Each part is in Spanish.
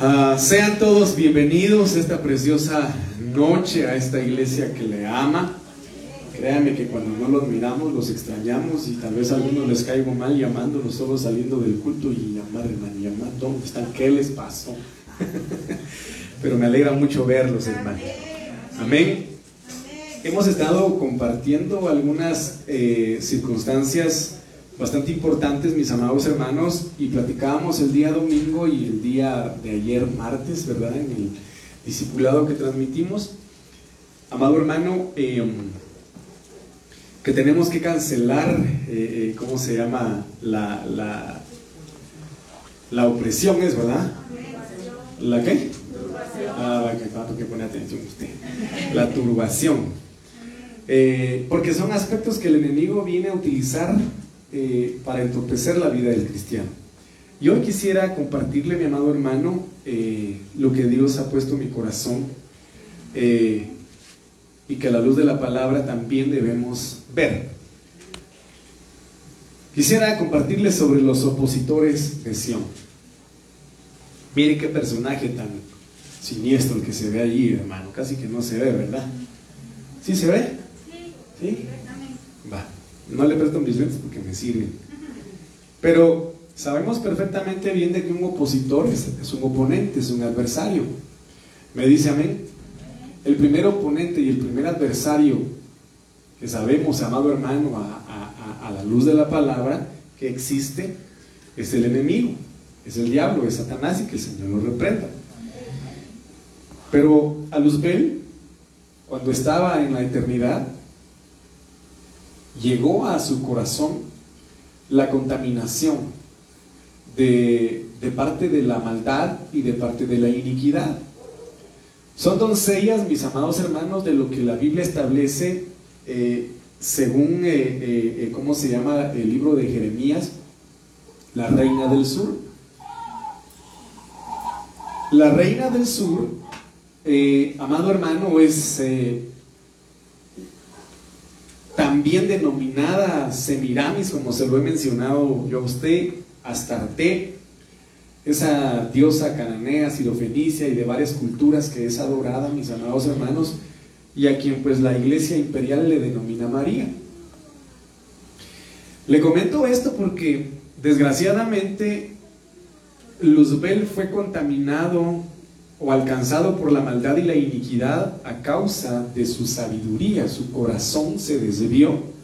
Ah, sean todos bienvenidos esta preciosa noche a esta iglesia que le ama. Créanme que cuando no los miramos los extrañamos y tal vez a algunos les caigo mal llamándolos solo saliendo del culto y llamar hermano, llamar, ¿dónde están? ¿Qué les pasó? Pero me alegra mucho verlos, hermano. Amén. Hemos estado compartiendo algunas eh, circunstancias bastante importantes, mis amados hermanos, y platicábamos el día domingo y el día de ayer martes, ¿verdad? En el discipulado que transmitimos. Amado hermano, em, que tenemos que cancelar, eh, eh, ¿cómo se llama? La, la, la opresión es, ¿verdad? ¿La qué? Ah, que, que pone atención usted. La turbación. Eh, porque son aspectos que el enemigo viene a utilizar eh, para entorpecer la vida del cristiano. Y hoy quisiera compartirle, mi amado hermano, eh, lo que Dios ha puesto en mi corazón eh, y que a la luz de la palabra también debemos ver. Quisiera compartirle sobre los opositores de Sion. Mire qué personaje tan siniestro el que se ve allí, hermano. Casi que no se ve, ¿verdad? ¿Sí se ve? Sí. No le presto mis lentes porque me sirven. Pero sabemos perfectamente bien de que un opositor es, un oponente, es un adversario. ¿Me dice amén? El primer oponente y el primer adversario que sabemos, amado hermano, a, a la luz de la palabra, que existe, es el enemigo, es el diablo, es Satanás y que el Señor lo reprenda. Pero a Luzbel, cuando estaba en la eternidad, llegó a su corazón la contaminación de, parte de la maldad y de parte de la iniquidad. Son doncellas, mis amados hermanos, de lo que la Biblia establece eh, según, eh, eh, ¿cómo se llama el libro de Jeremías? La reina del sur. La reina del sur, amado hermano, es también denominada Semiramis, como se lo he mencionado yo a usted, Astarte, esa diosa cananea, sirofenicia y de varias culturas que es adorada, mis amados hermanos, y a quien pues la iglesia imperial le denomina María. Le comento esto porque desgraciadamente Luzbel fue contaminado o alcanzado por la maldad y la iniquidad a causa de su sabiduría, su corazón se desvió.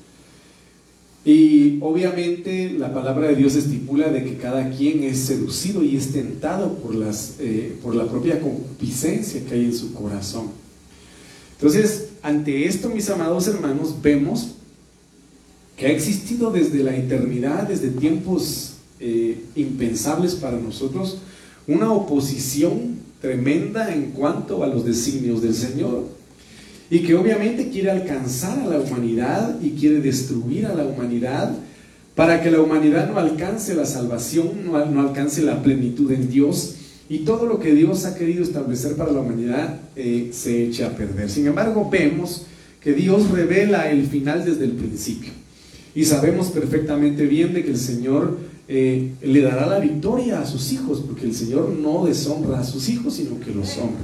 Y obviamente la palabra de Dios estipula de que cada quien es seducido y es tentado por, las, eh, por la propia concupiscencia que hay en su corazón. Entonces, ante esto, mis amados hermanos, vemos que ha existido desde la eternidad, desde tiempos eh, impensables para nosotros, una oposición tremenda en cuanto a los designios del Señor. Y que obviamente quiere alcanzar a la humanidad y quiere destruir a la humanidad para que la humanidad no alcance la salvación, no, alcance la plenitud en Dios y todo lo que Dios ha querido establecer para la humanidad eh, se eche a perder. Sin embargo, vemos que Dios revela el final desde el principio. Y sabemos perfectamente bien de que el Señor eh, le dará la victoria a sus hijos, porque el Señor no deshonra a sus hijos, sino que los honra.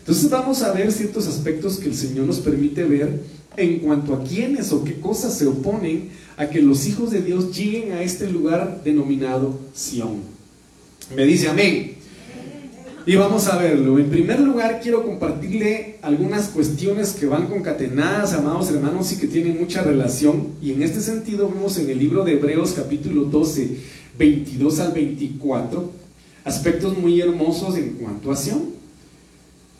Entonces vamos a ver ciertos aspectos que el Señor nos permite ver en cuanto a quiénes o qué cosas se oponen a que los hijos de Dios lleguen a este lugar denominado Sión. Me dice amén. Y vamos a verlo. En primer lugar, quiero compartirle algunas cuestiones que van concatenadas, amados hermanos, y que tienen mucha relación. Y en este sentido vemos en el libro de Hebreos capítulo 12, 22 al 24, aspectos muy hermosos en cuanto a Sion.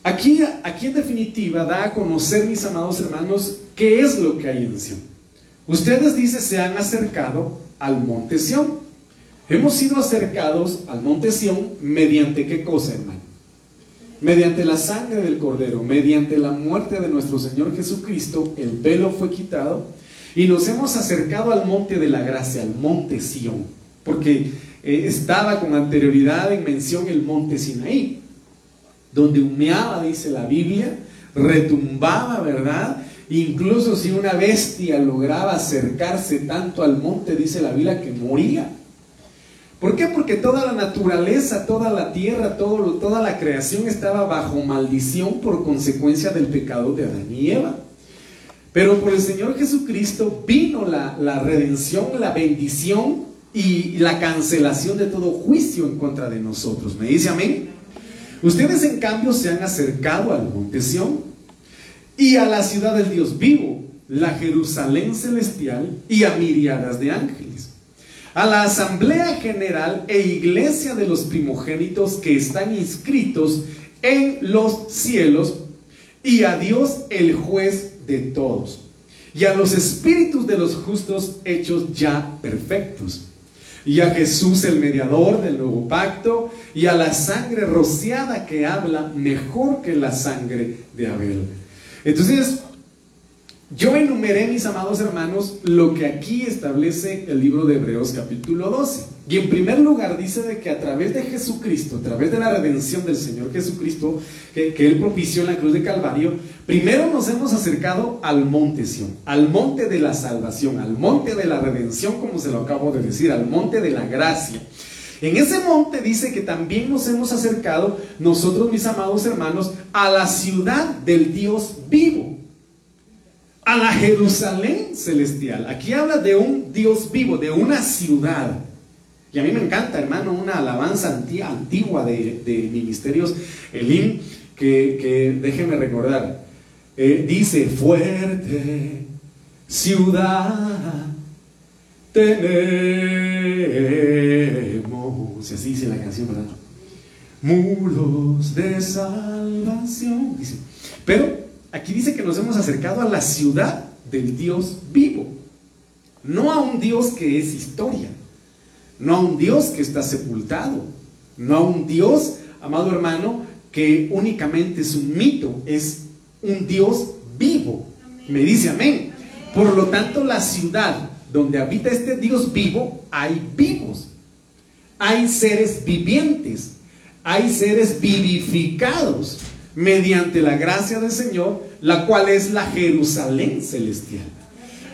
Aquí, aquí en definitiva da a conocer, mis amados hermanos, qué es lo que hay en Sion. Ustedes, dice, se han acercado al monte Sion. Hemos sido acercados al monte Sión mediante qué cosa, hermano? Mediante la sangre del Cordero, mediante la muerte de nuestro Señor Jesucristo, el velo fue quitado y nos hemos acercado al monte de la gracia, al monte Sión, porque eh, estaba con anterioridad en mención el monte Sinaí, donde humeaba, dice la Biblia, retumbaba, ¿verdad? Incluso si una bestia lograba acercarse tanto al monte, dice la Biblia, que moría. ¿Por qué? Porque toda la naturaleza, toda la tierra, todo, toda la creación estaba bajo maldición por consecuencia del pecado de Adán y Eva. Pero por el Señor Jesucristo vino la, la redención, la bendición y la cancelación de todo juicio en contra de nosotros. ¿Me dice amén? Ustedes en cambio se han acercado al monte Sión y a la ciudad del Dios vivo, la Jerusalén celestial y a miriadas de ángeles, a la asamblea general e iglesia de los primogénitos que están inscritos en los cielos y a Dios el juez de todos y a los espíritus de los justos hechos ya perfectos y a Jesús el mediador del nuevo pacto, y a la sangre rociada que habla mejor que la sangre de Abel. Entonces, yo enumeré, mis amados hermanos, lo que aquí establece el libro de Hebreos capítulo 12. Y en primer lugar dice de que a través de Jesucristo, a través de la redención del Señor Jesucristo, que, Él propició en la cruz de Calvario, primero nos hemos acercado al monte Sion, al monte de la salvación, al monte de la redención, como se lo acabo de decir, al monte de la gracia. En ese monte dice que también nos hemos acercado nosotros, mis amados hermanos, a la ciudad del Dios vivo, a la Jerusalén celestial. Aquí habla de un Dios vivo, de una ciudad. Y a mí me encanta, hermano, una alabanza antigua de, ministerios Elim, que, que déjeme recordar. Eh, dice, fuerte ciudad tenemos, y así dice la canción, ¿verdad? Muros de salvación, dice. Pero aquí dice que nos hemos acercado a la ciudad del Dios vivo, no a un Dios que es historia no a un Dios que está sepultado, no a un Dios, amado hermano, que únicamente es un mito, es un Dios vivo. Me dice amén. Por lo tanto, la ciudad donde habita este Dios vivo, hay vivos, hay seres vivientes, hay seres vivificados mediante la gracia del Señor, la cual es la Jerusalén celestial.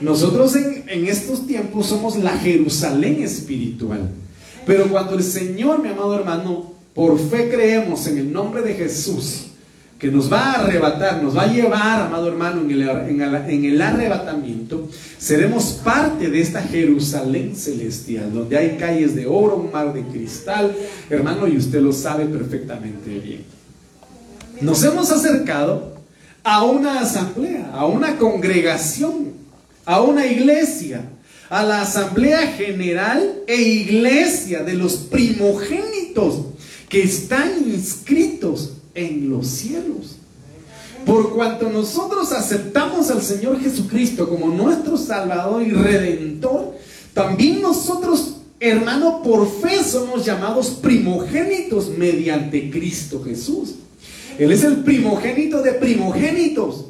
Nosotros en, estos tiempos somos la Jerusalén espiritual. Pero cuando el Señor, mi amado hermano, por fe creemos en el nombre de Jesús, que nos va a arrebatar, nos va a llevar, amado hermano, en el, en el, arrebatamiento, seremos parte de esta Jerusalén celestial, donde hay calles de oro, un mar de cristal, hermano, y usted lo sabe perfectamente bien. Nos hemos acercado a una asamblea, a una congregación a una iglesia, a la asamblea general e iglesia de los primogénitos que están inscritos en los cielos. Por cuanto nosotros aceptamos al Señor Jesucristo como nuestro Salvador y Redentor, también nosotros, hermano, por fe somos llamados primogénitos mediante Cristo Jesús. Él es el primogénito de primogénitos.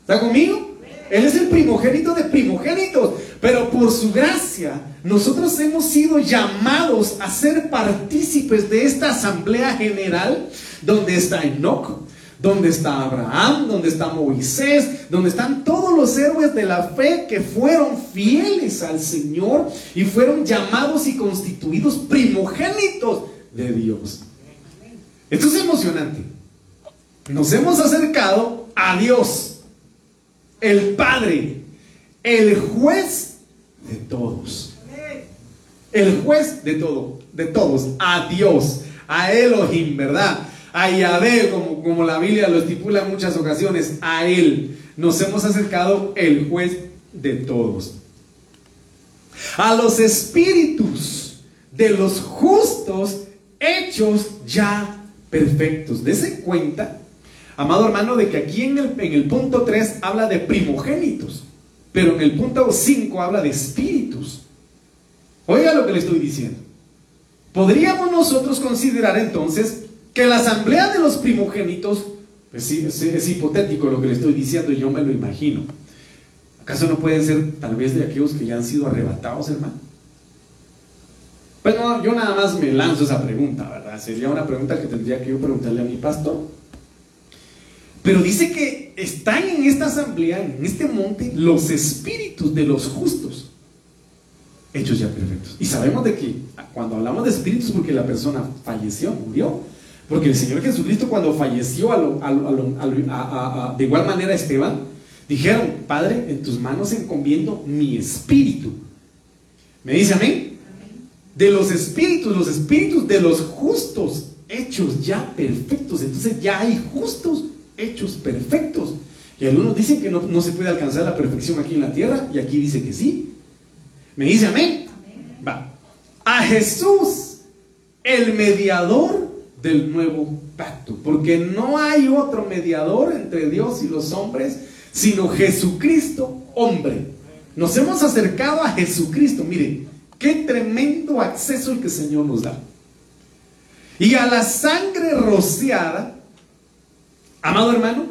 ¿Está conmigo? Él es el primogénito de primogénitos. Pero por su gracia, nosotros hemos sido llamados a ser partícipes de esta asamblea general donde está Enoch, donde está Abraham, donde está Moisés, donde están todos los héroes de la fe que fueron fieles al Señor y fueron llamados y constituidos primogénitos de Dios. Esto es emocionante. Nos hemos acercado a Dios el Padre, el juez de todos. El juez de todo, de todos, a Dios, a Elohim, ¿verdad? A Yahvé, como, como la Biblia lo estipula en muchas ocasiones, a Él nos hemos acercado el juez de todos. A los espíritus de los justos hechos ya perfectos. Dese cuenta Amado hermano, de que aquí en el, en el punto 3 habla de primogénitos, pero en el punto 5 habla de espíritus. Oiga lo que le estoy diciendo. Podríamos nosotros considerar entonces que la asamblea de los primogénitos, pues sí, es, hipotético lo que le estoy diciendo y yo me lo imagino. ¿Acaso no pueden ser tal vez de aquellos que ya han sido arrebatados, hermano? Pues no, yo nada más me lanzo esa pregunta, ¿verdad? Sería una pregunta que tendría que yo preguntarle a mi pastor. Pero dice que están en esta asamblea, en este monte, los espíritus de los justos, hechos ya perfectos. Y sabemos de que cuando hablamos de espíritus, porque la persona falleció, murió, porque el Señor Jesucristo cuando falleció de igual manera Esteban, dijeron, Padre, en tus manos encomiendo mi espíritu. ¿Me dice amén? De los espíritus, los espíritus de los justos, hechos ya perfectos. Entonces ya hay justos hechos perfectos. Y algunos dicen que no, no, se puede alcanzar la perfección aquí en la tierra, y aquí dice que sí. ¿Me dice amén? Va. A Jesús, el mediador del nuevo pacto. Porque no hay otro mediador entre Dios y los hombres, sino Jesucristo, hombre. Nos hemos acercado a Jesucristo. Mire, qué tremendo acceso el que el Señor nos da. Y a la sangre rociada amado hermano,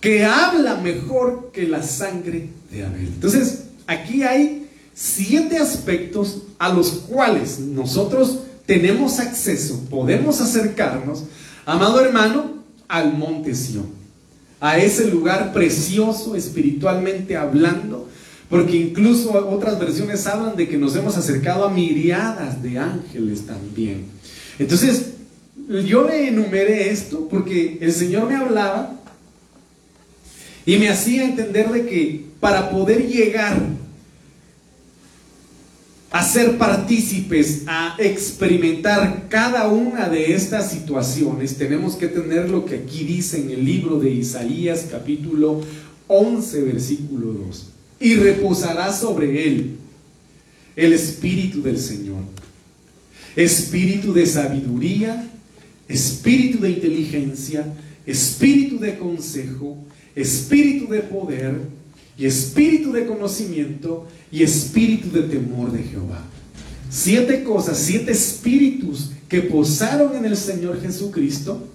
que habla mejor que la sangre de Abel. Entonces, aquí hay siete aspectos a los cuales nosotros tenemos acceso, podemos acercarnos, amado hermano, al monte Sion, a ese lugar precioso espiritualmente hablando, porque incluso otras versiones hablan de que nos hemos acercado a miriadas de ángeles también. Entonces, yo le enumeré esto porque el Señor me hablaba y me hacía entender de que para poder llegar a ser partícipes, a experimentar cada una de estas situaciones, tenemos que tener lo que aquí dice en el libro de Isaías capítulo 11 versículo 2. Y reposará sobre él el espíritu del Señor, espíritu de sabiduría espíritu de inteligencia, espíritu de consejo, espíritu de poder y espíritu de conocimiento y espíritu de temor de Jehová. Siete cosas, siete espíritus que posaron en el Señor Jesucristo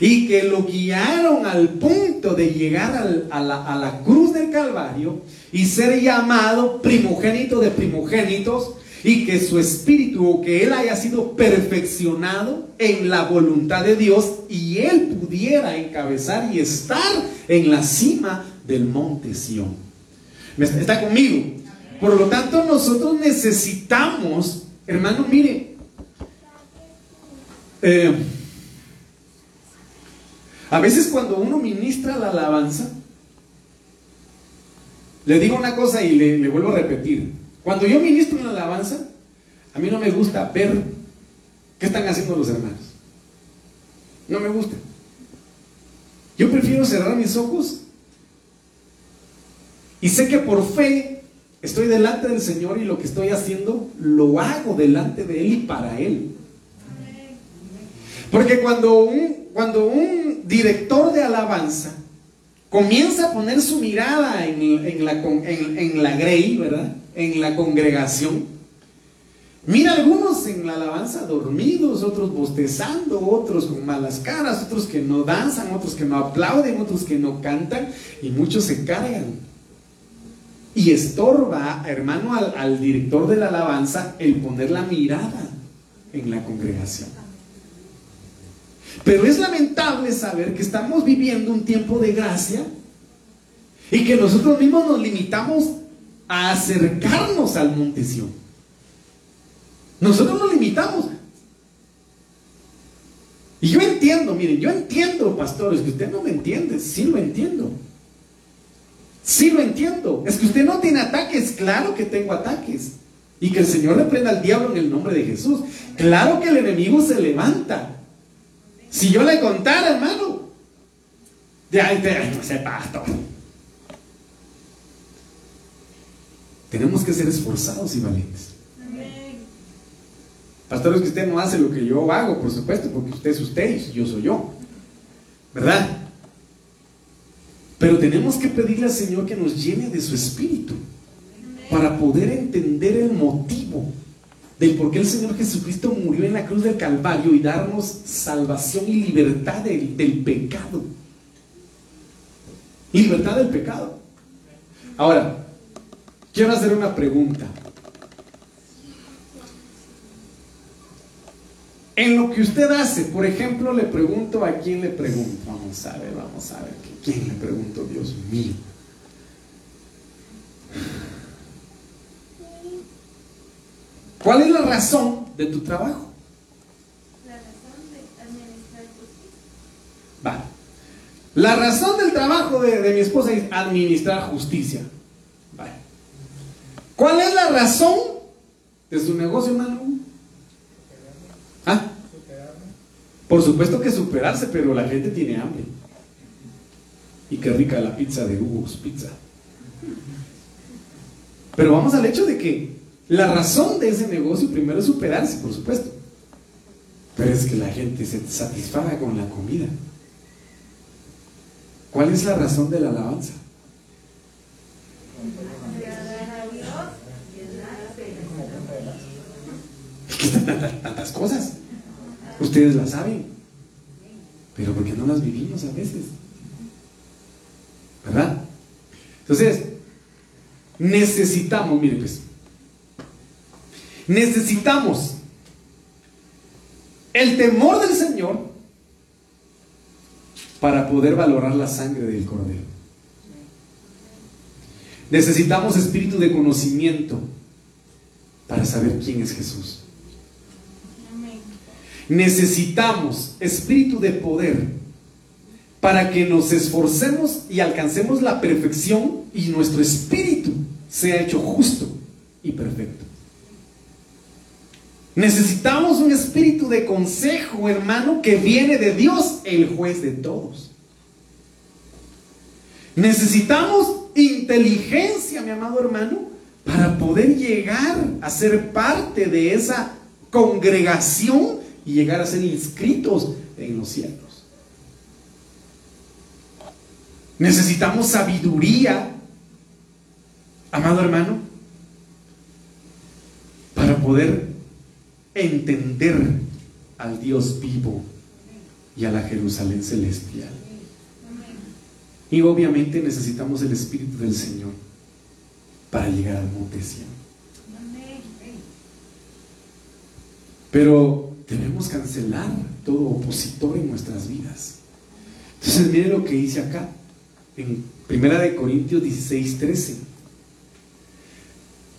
y que lo guiaron al punto de llegar a la cruz del Calvario y ser llamado primogénito de primogénitos y que su espíritu o que él haya sido perfeccionado en la voluntad de Dios y él pudiera encabezar y estar en la cima del monte Sión. ¿Está conmigo? Por lo tanto, nosotros necesitamos, hermano, mire, eh, a veces cuando uno ministra la alabanza, le digo una cosa y le vuelvo a repetir, cuando yo ministro una alabanza, a mí no me gusta ver qué están haciendo los hermanos. No me gusta. Yo prefiero cerrar mis ojos y sé que por fe estoy delante del Señor y lo que estoy haciendo lo hago delante de Él y para Él. Porque cuando un, cuando un director de alabanza comienza a poner su mirada en, en la, en, la grey, ¿verdad? En la congregación. Mira algunos en la alabanza dormidos, otros bostezando, otros con malas caras, otros que no danzan, otros que no aplauden, otros que no cantan y muchos se cargan. Y estorba, hermano, al director de la alabanza el poner la mirada en la congregación. Pero es lamentable saber que estamos viviendo un tiempo de gracia y que nosotros mismos nos limitamos a acercarnos al monte Nosotros nos limitamos. Y yo entiendo, miren, yo entiendo, pastores, que usted no me entiende, sí lo entiendo. Sí lo entiendo. Es que usted no tiene ataques, claro que tengo ataques. Y que el Señor le prenda al diablo en el nombre de Jesús. Claro que el enemigo se levanta. Si yo le contara, hermano, de ahí te, no sé, pastor. Tenemos que ser esforzados y valientes. Pastores, que usted no hace lo que yo hago, por supuesto, porque usted es usted y yo soy yo. ¿Verdad? Pero tenemos que pedirle al Señor que nos llene de su espíritu para poder entender el motivo del por qué el Señor Jesucristo murió en la cruz del Calvario y darnos salvación y libertad del, del pecado. Libertad del pecado. Ahora, quiero hacer una pregunta. En lo que usted hace, por ejemplo, le pregunto a quién le pregunto. Vamos a ver, vamos a ver. ¿Quién le pregunto? Dios mío. ¿Cuál es la razón de tu trabajo? La razón de administrar justicia. Vale. La razón del trabajo de, de mi esposa es administrar justicia. Vale. ¿Cuál es la razón de su negocio, hermano? ¿Ah? Por supuesto que superarse, pero la gente tiene hambre. Y qué rica la pizza de Hugo's Pizza. Pero vamos al hecho de que la razón de ese negocio primero es superarse, por supuesto. Pero es que la gente se satisfaga con la comida. ¿Cuál es la razón de la alabanza? Que están tantas, cosas. Ustedes las saben. Pero porque no las vivimos a veces. ¿Verdad? Entonces, necesitamos, mire pues, necesitamos el temor del Señor para poder valorar la sangre del Cordero. Necesitamos espíritu de conocimiento para saber quién es Jesús. Necesitamos espíritu de poder para que nos esforcemos y alcancemos la perfección y nuestro espíritu sea hecho justo y perfecto. Necesitamos un espíritu de consejo, hermano, que viene de Dios, el juez de todos. Necesitamos inteligencia, mi amado hermano, para poder llegar a ser parte de esa congregación y llegar a ser inscritos en los cielos. Necesitamos sabiduría, amado hermano, para poder entender al Dios vivo y a la Jerusalén celestial. Y obviamente necesitamos el Espíritu del Señor para llegar al monte. Amén. Pero debemos cancelar todo opositor en nuestras vidas. Entonces, mire lo que dice acá, en 1 de Corintios 16, 13.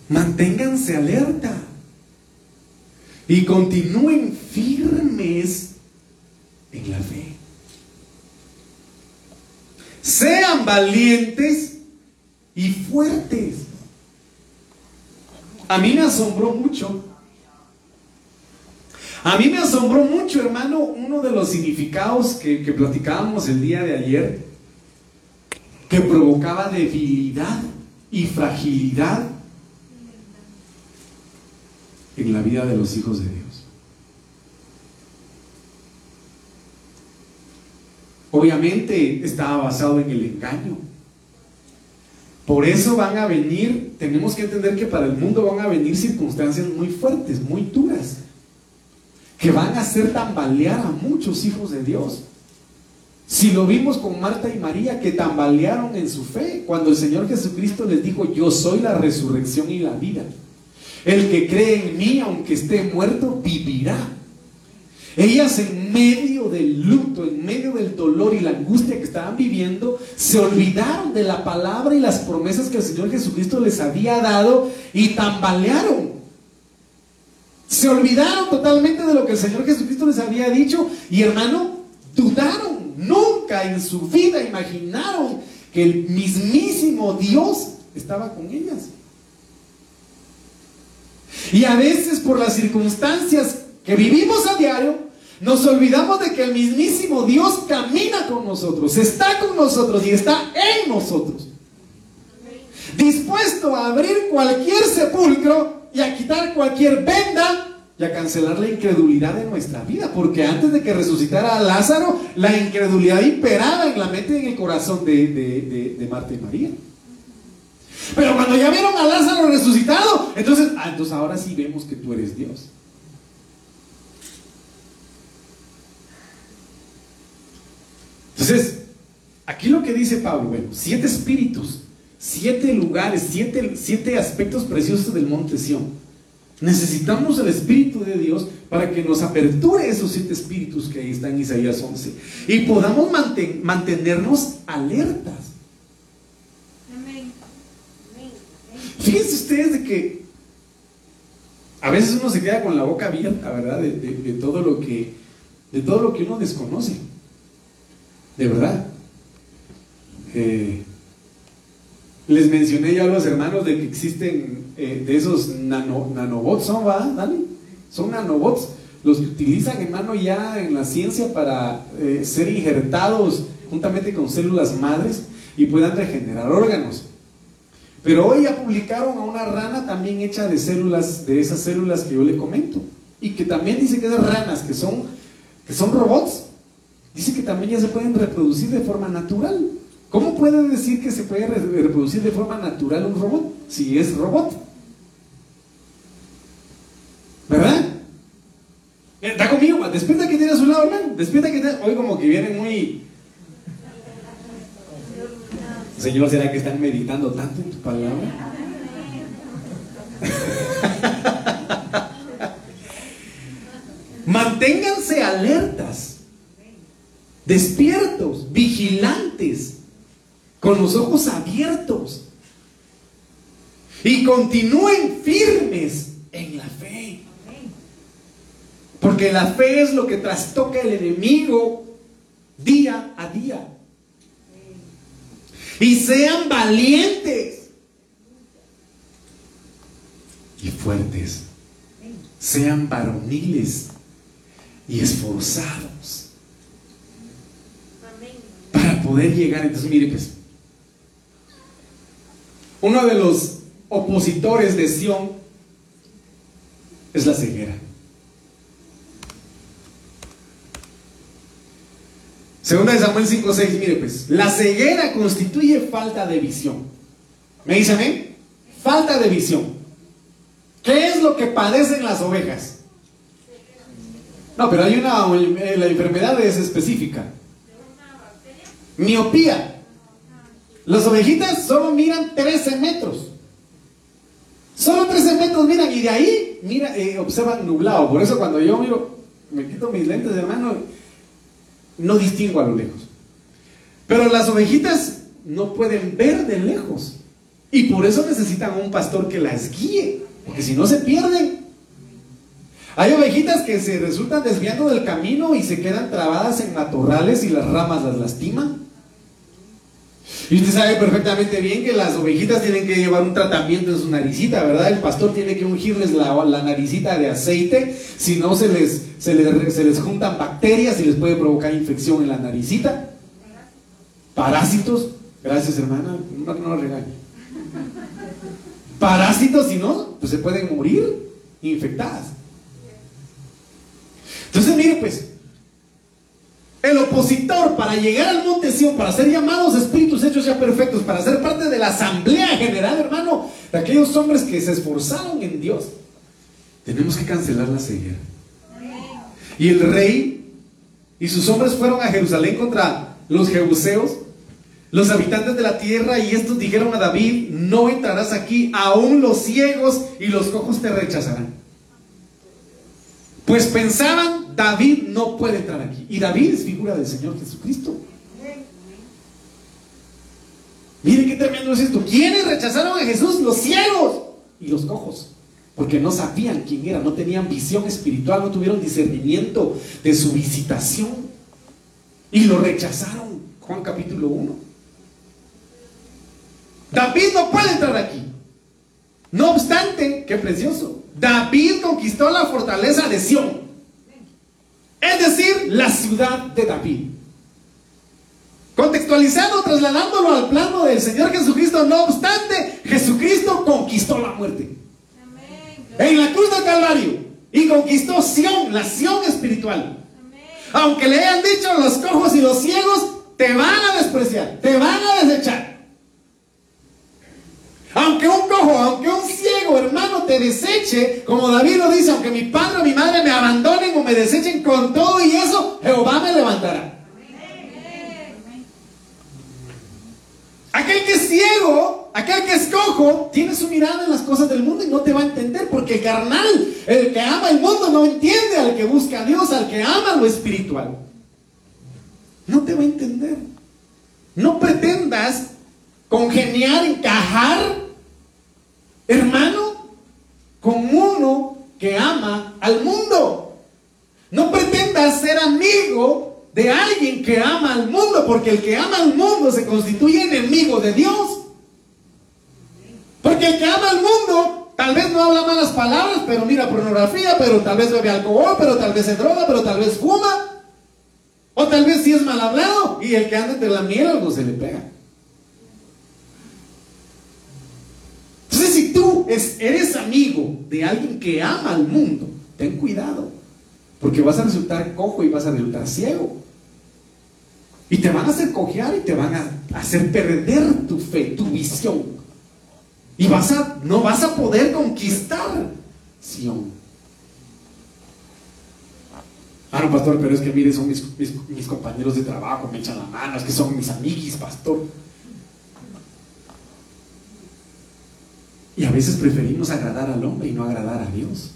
Manténganse alerta y continúen firmes en la fe. Sean valientes y fuertes. A mí me asombró mucho. A mí me asombró mucho, hermano, uno de los significados que, que platicábamos el día de ayer, que provocaba debilidad y fragilidad en la vida de los hijos de Dios. Obviamente estaba basado en el engaño. Por eso van a venir, tenemos que entender que para el mundo van a venir circunstancias muy fuertes, muy duras, que van a hacer tambalear a muchos hijos de Dios. Si lo vimos con Marta y María, que tambalearon en su fe, cuando el Señor Jesucristo les dijo, yo soy la resurrección y la vida. El que cree en mí, aunque esté muerto, vivirá. Ellas en medio del luto, en medio del dolor y la angustia que estaban viviendo, se olvidaron de la palabra y las promesas que el Señor Jesucristo les había dado y tambalearon. Se olvidaron totalmente de lo que el Señor Jesucristo les había dicho y hermano, dudaron. Nunca en su vida imaginaron que el mismísimo Dios estaba con ellas. Y a veces por las circunstancias que vivimos a diario, nos olvidamos de que el mismísimo Dios camina con nosotros, está con nosotros y está en nosotros. Dispuesto a abrir cualquier sepulcro y a quitar cualquier venda y a cancelar la incredulidad de nuestra vida. Porque antes de que resucitara a Lázaro, la incredulidad imperaba en la mente y en el corazón de, de, de, de Marta y María. Pero cuando ya vieron a Lázaro resucitado, entonces, ah, entonces ahora sí vemos que tú eres Dios. Entonces, aquí lo que dice Pablo, bueno, siete espíritus, siete lugares, siete, siete aspectos preciosos del monte Sión. Necesitamos el Espíritu de Dios para que nos aperture esos siete espíritus que ahí están en Isaías 11 y podamos manten- mantenernos alertas. Amén. Fíjense ustedes de que a veces uno se queda con la boca abierta, ¿verdad? De, todo lo que, de todo lo que uno desconoce. De verdad. Eh, les mencioné ya a los hermanos de que existen eh, de esos nanobots, ¿son, va? Dani? Son nanobots, los que utilizan, hermano, ya en la ciencia para eh, ser injertados juntamente con células madres y puedan regenerar órganos. Pero hoy ya publicaron a una rana también hecha de células, de esas células que yo le comento. Y que también dice que esas ranas que son, que son robots, dice que también ya se pueden reproducir de forma natural. ¿Cómo puede decir que se puede reproducir de forma natural un robot si es robot? ¿Verdad? Está conmigo, despierta que tiene a su lado, hermano. Despierta que tiene... Hoy como que vienen muy Señor, ¿será que están meditando tanto en tu palabra? Manténganse alertas, despiertos, vigilantes, con los ojos abiertos. Y continúen firmes en la fe. Porque la fe es lo que trastoca el enemigo día a día y sean valientes y fuertes. Sean varoniles y esforzados para poder llegar. Entonces, mire, pues, uno de los opositores de Sión es la ceguera. Segunda de Samuel 5.6, mire pues, la ceguera constituye falta de visión. ¿Me dicen amén? Falta de visión. ¿Qué es lo que padecen las ovejas? No, pero hay una, eh, la enfermedad es específica. Miopía. Las ovejitas solo miran 13 metros. Solo 13 metros miran y de ahí mira, eh, observan nublado. Por eso cuando yo miro, me quito mis lentes, hermano, no distingo a lo lejos. Pero las ovejitas no pueden ver de lejos. Y por eso necesitan un pastor que las guíe. Porque si no se pierden. Hay ovejitas que se resultan desviando del camino y se quedan trabadas en matorrales y las ramas las lastiman. Y usted sabe perfectamente bien que las ovejitas tienen que llevar un tratamiento en su naricita, ¿verdad? El pastor tiene que ungirles la, naricita de aceite, si no se les, se les, juntan bacterias y les puede provocar infección en la naricita. Parásitos, gracias hermana, no, no lo regañe. Parásitos, si no, pues se pueden morir infectadas. Entonces, mire, pues, el opositor para llegar al monte Sion, para ser llamados espíritus hechos ya perfectos, para ser parte de la asamblea general, hermano, de aquellos hombres que se esforzaron en Dios, tenemos que cancelar la ceguera. Y el rey y sus hombres fueron a Jerusalén contra los jebuseos, los habitantes de la tierra, y estos dijeron a David, no entrarás aquí, aún los ciegos y los cojos te rechazarán. Pues pensaban David no puede entrar aquí. Y David es figura del Señor Jesucristo. Miren qué tremendo es esto. ¿Quiénes rechazaron a Jesús? Los ciegos y los cojos. Porque no sabían quién era, no tenían visión espiritual, no tuvieron discernimiento de su visitación. Y lo rechazaron. Juan capítulo 1. David no puede entrar aquí. No obstante, qué precioso. David conquistó la fortaleza de Sión. Es decir, la ciudad de David. Contextualizando, trasladándolo al plano del Señor Jesucristo, no obstante, Jesucristo conquistó la muerte. En la cruz del Calvario. Y conquistó Sión, la Sión espiritual. Aunque le hayan dicho los cojos y los ciegos, te van a despreciar, te van a desechar. Aunque un cojo, aunque un ciego, hermano, te deseche, como David lo dice, aunque mi padre o mi madre me abandonen o me desechen con todo y eso, Jehová me levantará. Aquel que es ciego, aquel que es cojo, tiene su mirada en las cosas del mundo y no te va a entender, porque el carnal, el que ama el mundo, no entiende al que busca a Dios, al que ama lo espiritual. No te va a entender. No pretendas congeniar, encajar, con uno que ama al mundo. No pretendas ser amigo de alguien que ama al mundo, porque el que ama al mundo se constituye enemigo de Dios. Porque el que ama al mundo tal vez no habla malas palabras, pero mira pornografía, pero tal vez bebe alcohol, pero tal vez se droga, pero tal vez fuma. O tal vez sí es mal hablado y el que anda entre la miel algo se le pega. Entonces si tú eres amigo de alguien que ama al mundo, ten cuidado, porque vas a resultar cojo y vas a resultar ciego. Y te van a hacer cojear y te van a hacer perder tu fe, tu visión. Y vas a, no vas a poder conquistar Sion. Ah, no, pastor, pero es que mire, son mis, mis, compañeros de trabajo, me echan la mano, es que son mis amiguis, pastor. Y a veces preferimos agradar al hombre y no agradar a Dios.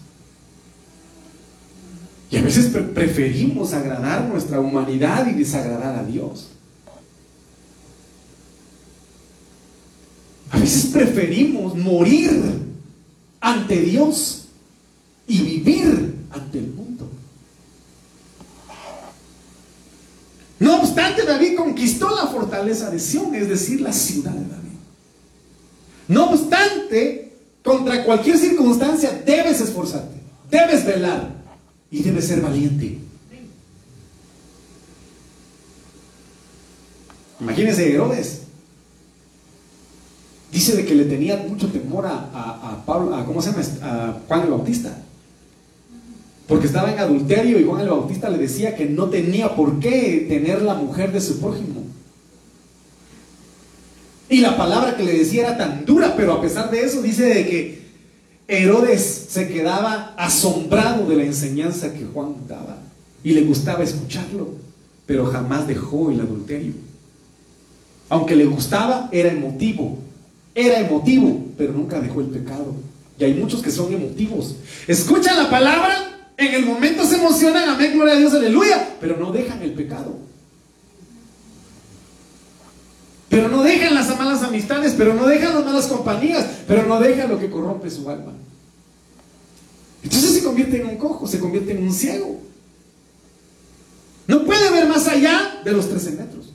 Y a veces preferimos agradar nuestra humanidad y desagradar a Dios. A veces preferimos morir ante Dios y vivir ante el mundo. No obstante, David conquistó la fortaleza de Sión, es decir, la ciudad de David. No obstante, contra cualquier circunstancia debes esforzarte, debes velar y debes ser valiente. Imagínense Herodes. Dice de que le tenía mucho temor a, Pablo, a, ¿cómo se llama? A Juan el Bautista. Porque estaba en adulterio y Juan el Bautista le decía que no tenía por qué tener la mujer de su prójimo. Y la palabra que le decía era tan dura, pero a pesar de eso dice de que Herodes se quedaba asombrado de la enseñanza que Juan daba y le gustaba escucharlo, pero jamás dejó el adulterio. Aunque le gustaba, era emotivo, era emotivo, pero nunca dejó el pecado. Y hay muchos que son emotivos. Escuchan la palabra, en el momento se emocionan, amén, gloria a Dios, aleluya, pero no dejan el pecado. Pero no dejan las malas amistades, pero no dejan las malas compañías, pero no dejan lo que corrompe su alma. Entonces se convierte en un cojo, se convierte en un ciego. No puede ver más allá de los 13 metros.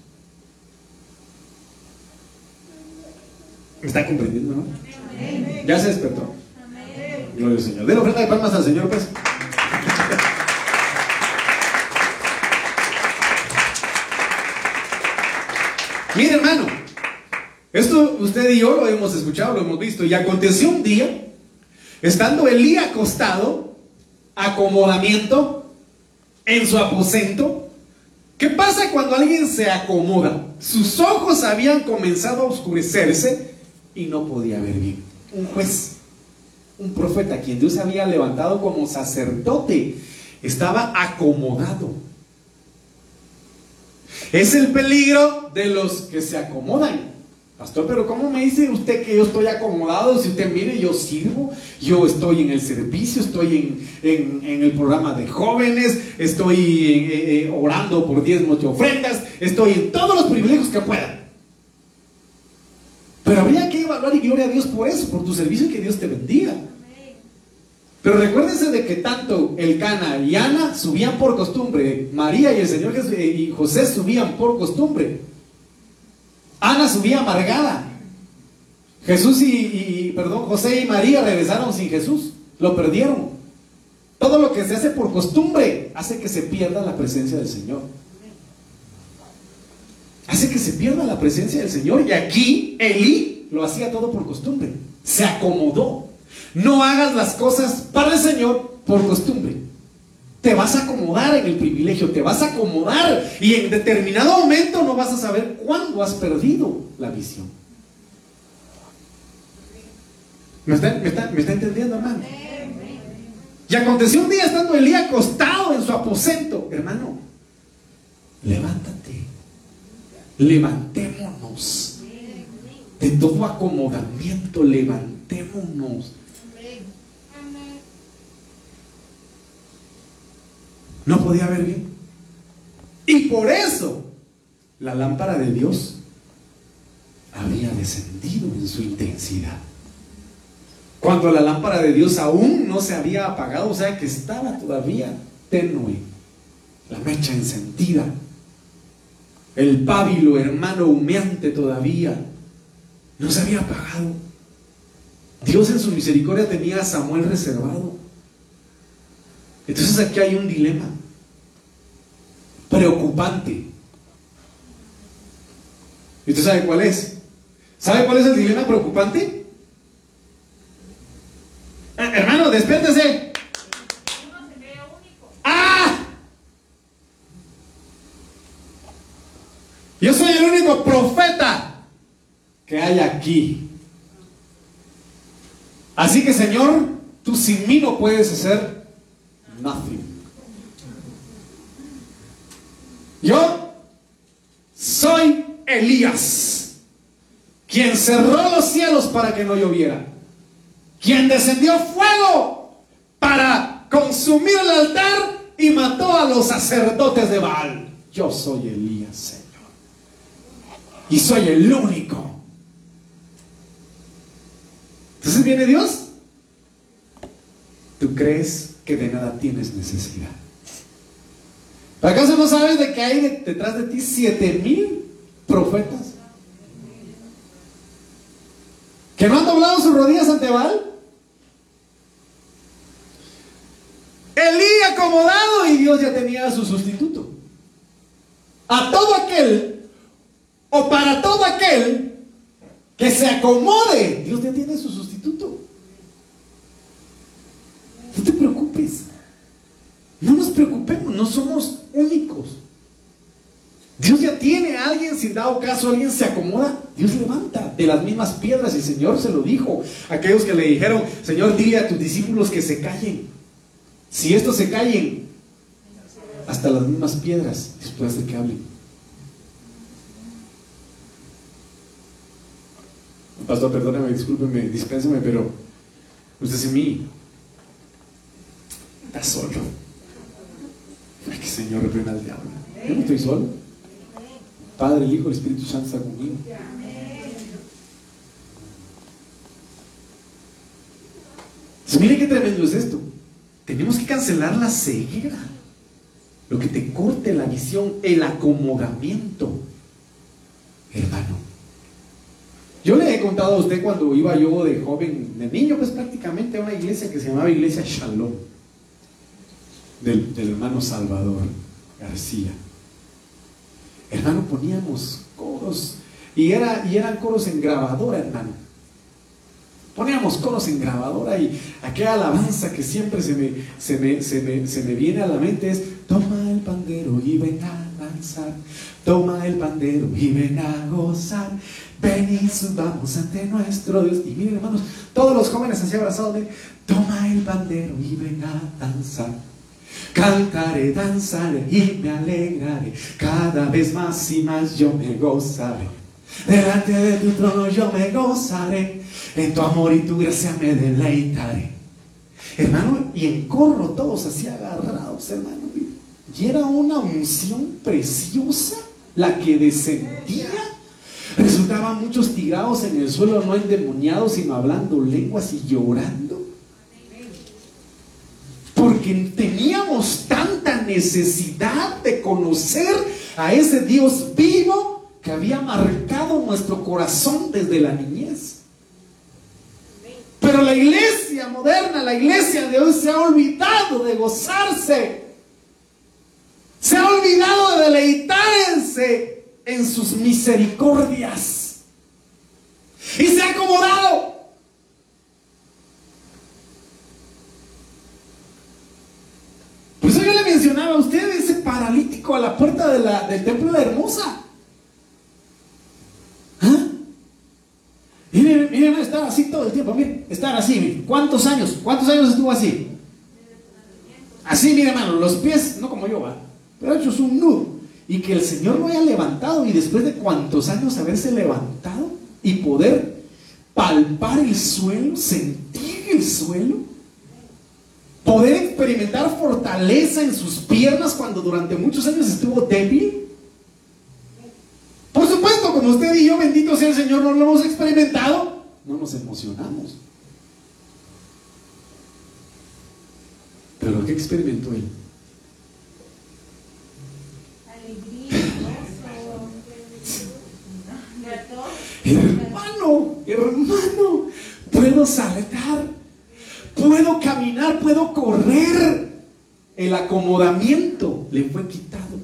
¿Me está comprendiendo, no? Ya se despertó. Gloria al Señor. Den oferta de palmas al Señor, pues. Mire, hermano, esto usted y yo lo hemos escuchado, lo hemos visto. Y aconteció un día, estando Elí acostado, acomodamiento en su aposento. ¿Qué pasa cuando alguien se acomoda? Sus ojos habían comenzado a oscurecerse y no podía ver bien. Un juez, un profeta, quien Dios había levantado como sacerdote, estaba acomodado es el peligro de los que se acomodan. Pastor, pero ¿cómo me dice usted que yo estoy acomodado? Si usted mire, yo sirvo, yo estoy en el servicio, estoy en, el programa de jóvenes, estoy eh, eh, orando por diezmos y ofrendas, estoy en todos los privilegios que pueda. Pero habría que evaluar y gloria a Dios por eso, por tu servicio y que Dios te bendiga. Pero recuérdense de que tanto el Cana y Ana subían por costumbre, María y el Señor Jesús y José subían por costumbre. Ana subía amargada. Jesús y, perdón, José y María regresaron sin Jesús, lo perdieron. Todo lo que se hace por costumbre hace que se pierda la presencia del Señor. Hace que se pierda la presencia del Señor. Y aquí Elí lo hacía todo por costumbre. Se acomodó. No hagas las cosas para el Señor por costumbre. Te vas a acomodar en el privilegio, te vas a acomodar y en determinado momento no vas a saber cuándo has perdido la visión. ¿Me está, entendiendo, hermano? Y aconteció un día estando Elías acostado en su aposento, hermano, levántate, levantémonos de todo acomodamiento, levantémonos No podía ver bien. Y por eso la lámpara de Dios había descendido en su intensidad. Cuando la lámpara de Dios aún no se había apagado, o sea que estaba todavía tenue, la mecha encendida, el pábilo hermano humeante todavía, no se había apagado. Dios en su misericordia tenía a Samuel reservado. Entonces aquí hay un dilema preocupante. ¿Y usted sabe cuál es? ¿Sabe cuál es el dilema preocupante? Eh, hermano, despiértese. ¡Ah! Yo soy el único profeta que hay aquí. Así que, Señor, tú sin mí no puedes hacer nothing. Yo soy Elías, quien cerró los cielos para que no lloviera, quien descendió fuego para consumir el altar y mató a los sacerdotes de Baal. Yo soy Elías, Señor. Y soy el único. Entonces viene Dios. ¿Tú crees que de nada tienes necesidad? ¿Acaso no sabes de que hay detrás de ti siete mil profetas? ¿Que no han doblado sus rodillas ante Baal? Elí acomodado y Dios ya tenía a su sustituto. A todo aquel, o para todo aquel que se acomode, Dios ya tiene su sustituto. No te preocupes. No nos preocupemos, no somos únicos. Dios ya tiene a alguien, si dado caso alguien se acomoda, Dios levanta de las mismas piedras y el Señor se lo dijo. Aquellos que le dijeron, Señor, dile a tus discípulos que se callen. Si estos se callen, hasta las mismas piedras, después de que hablen. Pastor, perdóneme, discúlpeme, dispénseme, pero usted es mí. Está solo. Ay, que Señor reprenda al diablo. Yo no estoy solo. Padre, Hijo, Espíritu Santo está conmigo. Entonces, mire qué tremendo es esto. Tenemos que cancelar la ceguera. Lo que te corte la visión, el acomodamiento. Hermano. Yo le he contado a usted cuando iba yo de joven, de niño, pues prácticamente a una iglesia que se llamaba Iglesia Shalom, del hermano Salvador García. Hermano, poníamos coros y, era, y eran coros en grabadora, hermano. Poníamos coros en grabadora y aquella alabanza que siempre se me, se me, se me, se me viene a la mente es, toma el pandero y ven a danzar, toma el pandero y ven a gozar, ven y subamos ante nuestro Dios. Y miren hermanos, todos los jóvenes así abrazados de, toma el pandero y ven a danzar. Cantaré, danzaré y me alegraré, cada vez más y más yo me gozaré. Delante de tu trono yo me gozaré, en tu amor y tu gracia me deleitaré. Hermano, y en corro todos así agarrados, hermano. Y era una unción preciosa la que descendía. Resultaban muchos tirados en el suelo, no endemoniados, sino hablando lenguas y llorando. Teníamos tanta necesidad de conocer a ese Dios vivo que había marcado nuestro corazón desde la niñez. Pero la iglesia moderna, la iglesia de hoy se ha olvidado de gozarse. Se ha olvidado de deleitarse en sus misericordias. Y se ha acomodado. Por eso yo le mencionaba a usted ese paralítico a la puerta del templo de hermosa. ¿Ah? Miren, miren, estar así todo el tiempo, miren, estar así, miren. ¿cuántos años? ¿Cuántos años estuvo así? Así, mire hermano, los pies, no como yo, va, pero hechos un nudo. Y que el Señor lo haya levantado y después de cuántos años haberse levantado y poder palpar el suelo, sentir el suelo, poder experimentar fortaleza en sus piernas cuando durante muchos años estuvo débil? Por supuesto, como usted y yo, bendito sea el Señor, no lo hemos experimentado, no nos emocionamos. Pero ¿qué experimentó él? Alegría, Hermano, hermano, puedo saltar puedo caminar, puedo correr. El acomodamiento le fue quitado,